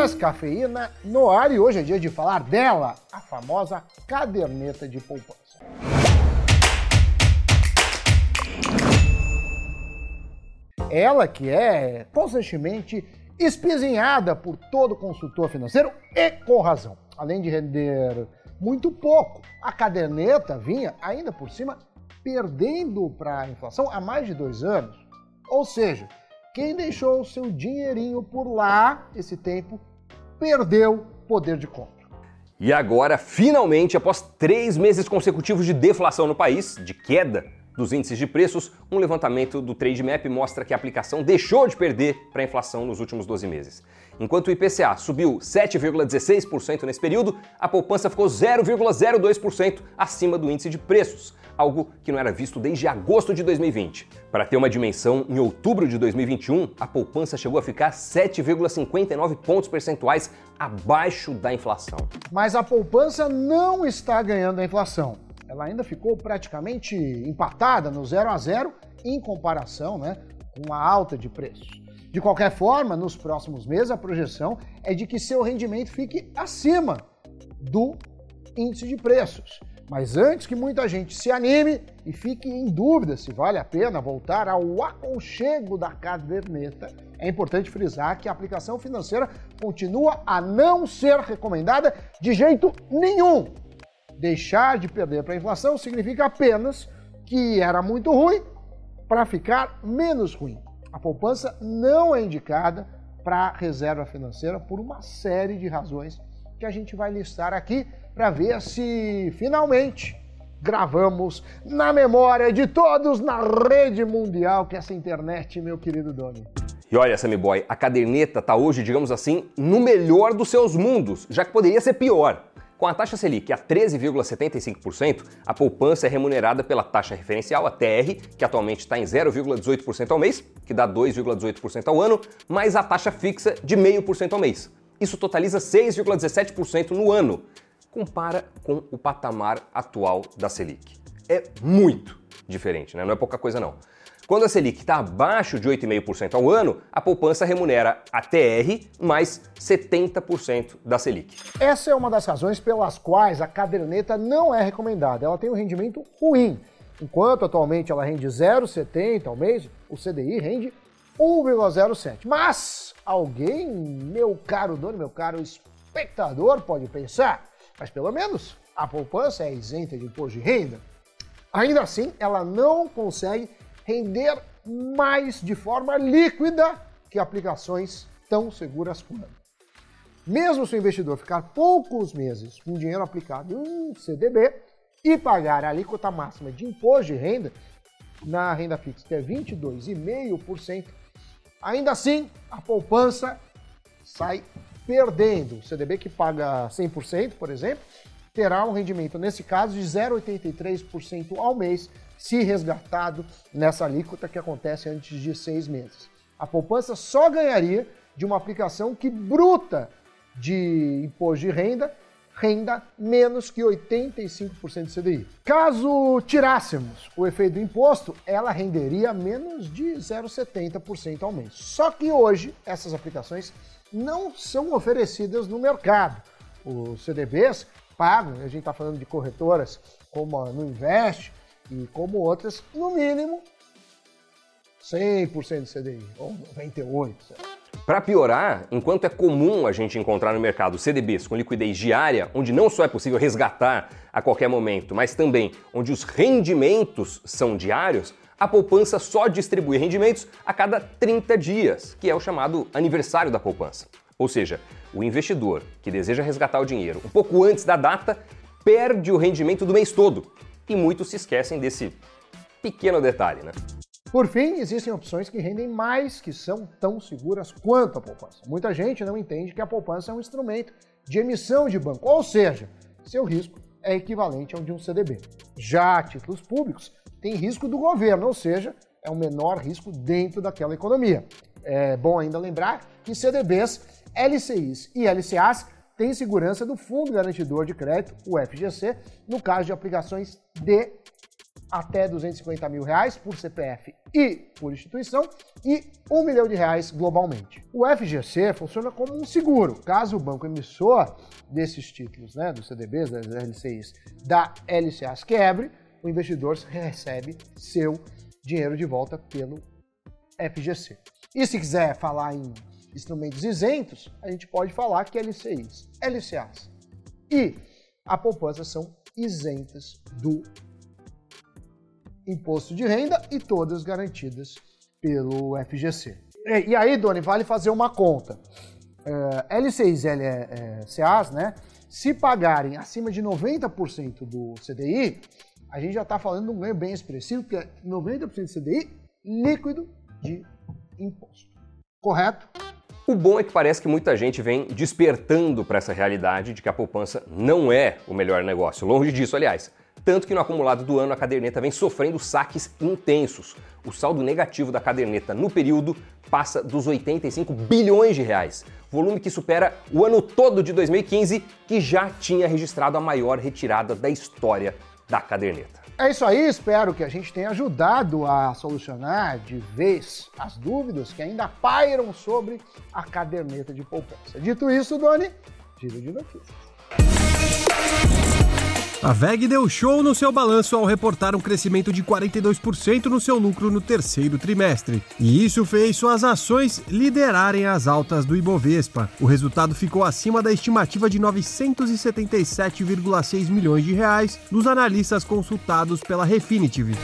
Descafeína no ar e hoje é dia de falar dela, a famosa caderneta de poupança. Ela que é constantemente espizinhada por todo consultor financeiro e com razão. Além de render muito pouco, a caderneta vinha ainda por cima perdendo para a inflação há mais de dois anos. Ou seja, quem deixou o seu dinheirinho por lá esse tempo perdeu poder de compra. E agora, finalmente, após três meses consecutivos de deflação no país, de queda dos índices de preços, um levantamento do Trademap mostra que a aplicação deixou de perder para a inflação nos últimos 12 meses. Enquanto o IPCA subiu 7,16% nesse período, a poupança ficou 0,02% acima do índice de preços, algo que não era visto desde agosto de 2020. Para ter uma dimensão, em outubro de 2021, a poupança chegou a ficar 7,59 pontos percentuais abaixo da inflação. Mas a poupança não está ganhando a inflação. Ela ainda ficou praticamente empatada no 0 a 0 em comparação né, com a alta de preços. De qualquer forma, nos próximos meses, a projeção é de que seu rendimento fique acima do índice de preços. Mas antes que muita gente se anime e fique em dúvida se vale a pena voltar ao aconchego da caderneta, é importante frisar que a aplicação financeira continua a não ser recomendada de jeito nenhum. Deixar de perder para a inflação significa apenas que era muito ruim para ficar menos ruim. A poupança não é indicada para reserva financeira por uma série de razões que a gente vai listar aqui para ver se finalmente gravamos na memória de todos na rede mundial que é essa internet, meu querido Doni. E olha, Sammy Boy, a caderneta está hoje, digamos assim, no melhor dos seus mundos, já que poderia ser pior. Com a taxa Selic a 13,75%, a poupança é remunerada pela taxa referencial, a TR, que atualmente está em 0,18% ao mês, que dá 2,18% ao ano, mais a taxa fixa de 0,5% ao mês. Isso totaliza 6,17% no ano, compara com o patamar atual da Selic. É muito diferente, né? não é pouca coisa não. Quando a Selic está abaixo de 8,5% ao ano, a poupança remunera a TR mais 70% da Selic. Essa é uma das razões pelas quais a caderneta não é recomendada. Ela tem um rendimento ruim. Enquanto atualmente ela rende 0,70 ao mês, o CDI rende 1,07. Mas alguém, meu caro dono, meu caro espectador, pode pensar, mas pelo menos a poupança é isenta de imposto de renda. Ainda assim, ela não consegue render mais de forma líquida que aplicações tão seguras quanto. Mesmo se o investidor ficar poucos meses com dinheiro aplicado em um CDB e pagar a alíquota máxima de imposto de renda na renda fixa, que é 22,5%, ainda assim a poupança sai perdendo. O CDB que paga 100%, por exemplo, terá um rendimento, nesse caso, de 0,83% ao mês, se resgatado nessa alíquota que acontece antes de seis meses. A poupança só ganharia de uma aplicação que bruta de imposto de renda renda menos que 85% de CDI. Caso tirássemos o efeito do imposto, ela renderia menos de 0,70% ao mês. Só que hoje essas aplicações não são oferecidas no mercado. Os CDBs pagam, a gente está falando de corretoras como a Nuinvest e como outras, no mínimo 100% de CDI, ou 98%. Para piorar, enquanto é comum a gente encontrar no mercado CDBs com liquidez diária, onde não só é possível resgatar a qualquer momento, mas também onde os rendimentos são diários, a poupança só distribui rendimentos a cada 30 dias, que é o chamado aniversário da poupança. Ou seja, o investidor que deseja resgatar o dinheiro um pouco antes da data perde o rendimento do mês todo. E muitos se esquecem desse pequeno detalhe, né? Por fim, existem opções que rendem mais, que são tão seguras quanto a poupança. Muita gente não entende que a poupança é um instrumento de emissão de banco, ou seja, seu risco é equivalente ao de um CDB. Já títulos públicos tem risco do governo, ou seja, é o menor risco dentro daquela economia. É bom ainda lembrar que CDBs, LCIs e LCAs têm segurança do Fundo Garantidor de Crédito, o FGC, no caso de aplicações de até 250 mil reais por CPF e por instituição e 1 milhão de reais globalmente. O FGC funciona como um seguro. Caso o banco emissor desses títulos, né, dos CDBs, das LCIs, da LCAs quebre, o investidor recebe seu dinheiro de volta pelo FGC. E se quiser falar em instrumentos isentos, a gente pode falar que LCIs, LCAs e a poupança são isentas do imposto de renda e todas garantidas pelo FGC. E, aí, Doni, vale fazer uma conta. É, LCIs e LCAs, né? Se pagarem acima de 90% do CDI, a gente já está falando de um ganho bem expressivo, que é 90% do CDI líquido de imposto. Correto? O bom é que parece que muita gente vem despertando para essa realidade de que a poupança não é o melhor negócio. Longe disso, aliás. Tanto que no acumulado do ano a caderneta vem sofrendo saques intensos. O saldo negativo da caderneta no período passa dos 85 bilhões de reais, volume que supera o ano todo de 2015, que já tinha registrado a maior retirada da história da caderneta. É isso aí, espero que a gente tenha ajudado a solucionar de vez as dúvidas que ainda pairam sobre a caderneta de poupança. Dito isso, Doni, giro de notícias. A VEG deu show no seu balanço ao reportar um crescimento de 42% no seu lucro no terceiro trimestre. E isso fez suas ações liderarem as altas do Ibovespa. O resultado ficou acima da estimativa de 977,6 milhões de reais dos analistas consultados pela Refinitiv.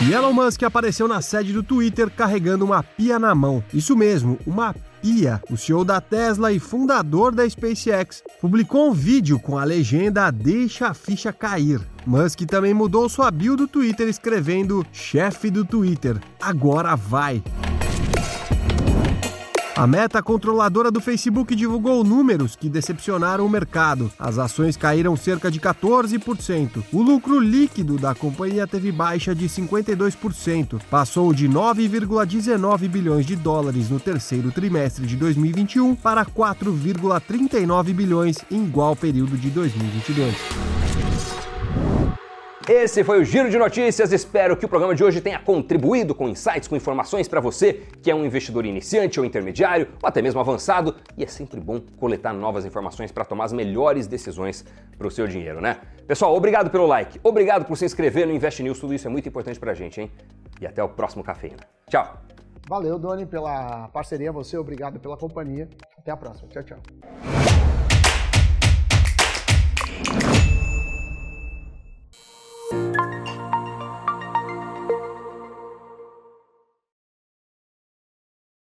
E Elon Musk apareceu na sede do Twitter carregando uma pia na mão. Isso mesmo, uma Pia, o CEO da Tesla e fundador da SpaceX, publicou um vídeo com a legenda Deixa a ficha cair. Musk também mudou sua bio do Twitter escrevendo chefe do Twitter, agora vai. A meta controladora do Facebook divulgou números que decepcionaram o mercado. As ações caíram cerca de 14%. O lucro líquido da companhia teve baixa de 52%, passou de 9,19 bilhões de dólares no terceiro trimestre de 2021 para 4,39 bilhões em igual período de 2022. Esse foi o Giro de Notícias. Espero que o programa de hoje tenha contribuído com insights, com informações para você que é um investidor iniciante ou intermediário, ou até mesmo avançado. E é sempre bom coletar novas informações para tomar as melhores decisões para o seu dinheiro, né? Pessoal, obrigado pelo like, obrigado por se inscrever no Invest News. Tudo isso é muito importante para a gente, hein? E até o próximo Cafeína. Tchau! Valeu, Doni, pela parceria. Você, obrigado pela companhia. Até a próxima. Tchau, tchau.